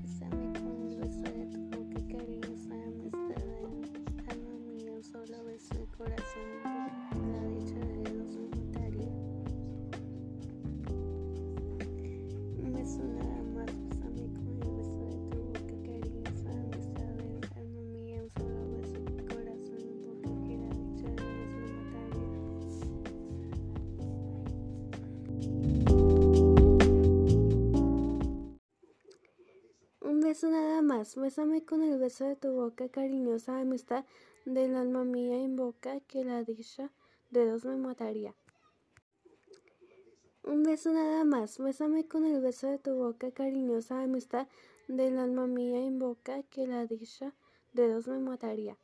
Listen. Más, bésame con el beso de tu boca, cariñosa amistad del alma mía invoca, que la dicha de dos me mataría. Un beso nada más, bésame con el beso de tu boca, cariñosa amistad del alma mía invoca, que la dicha de dos me mataría.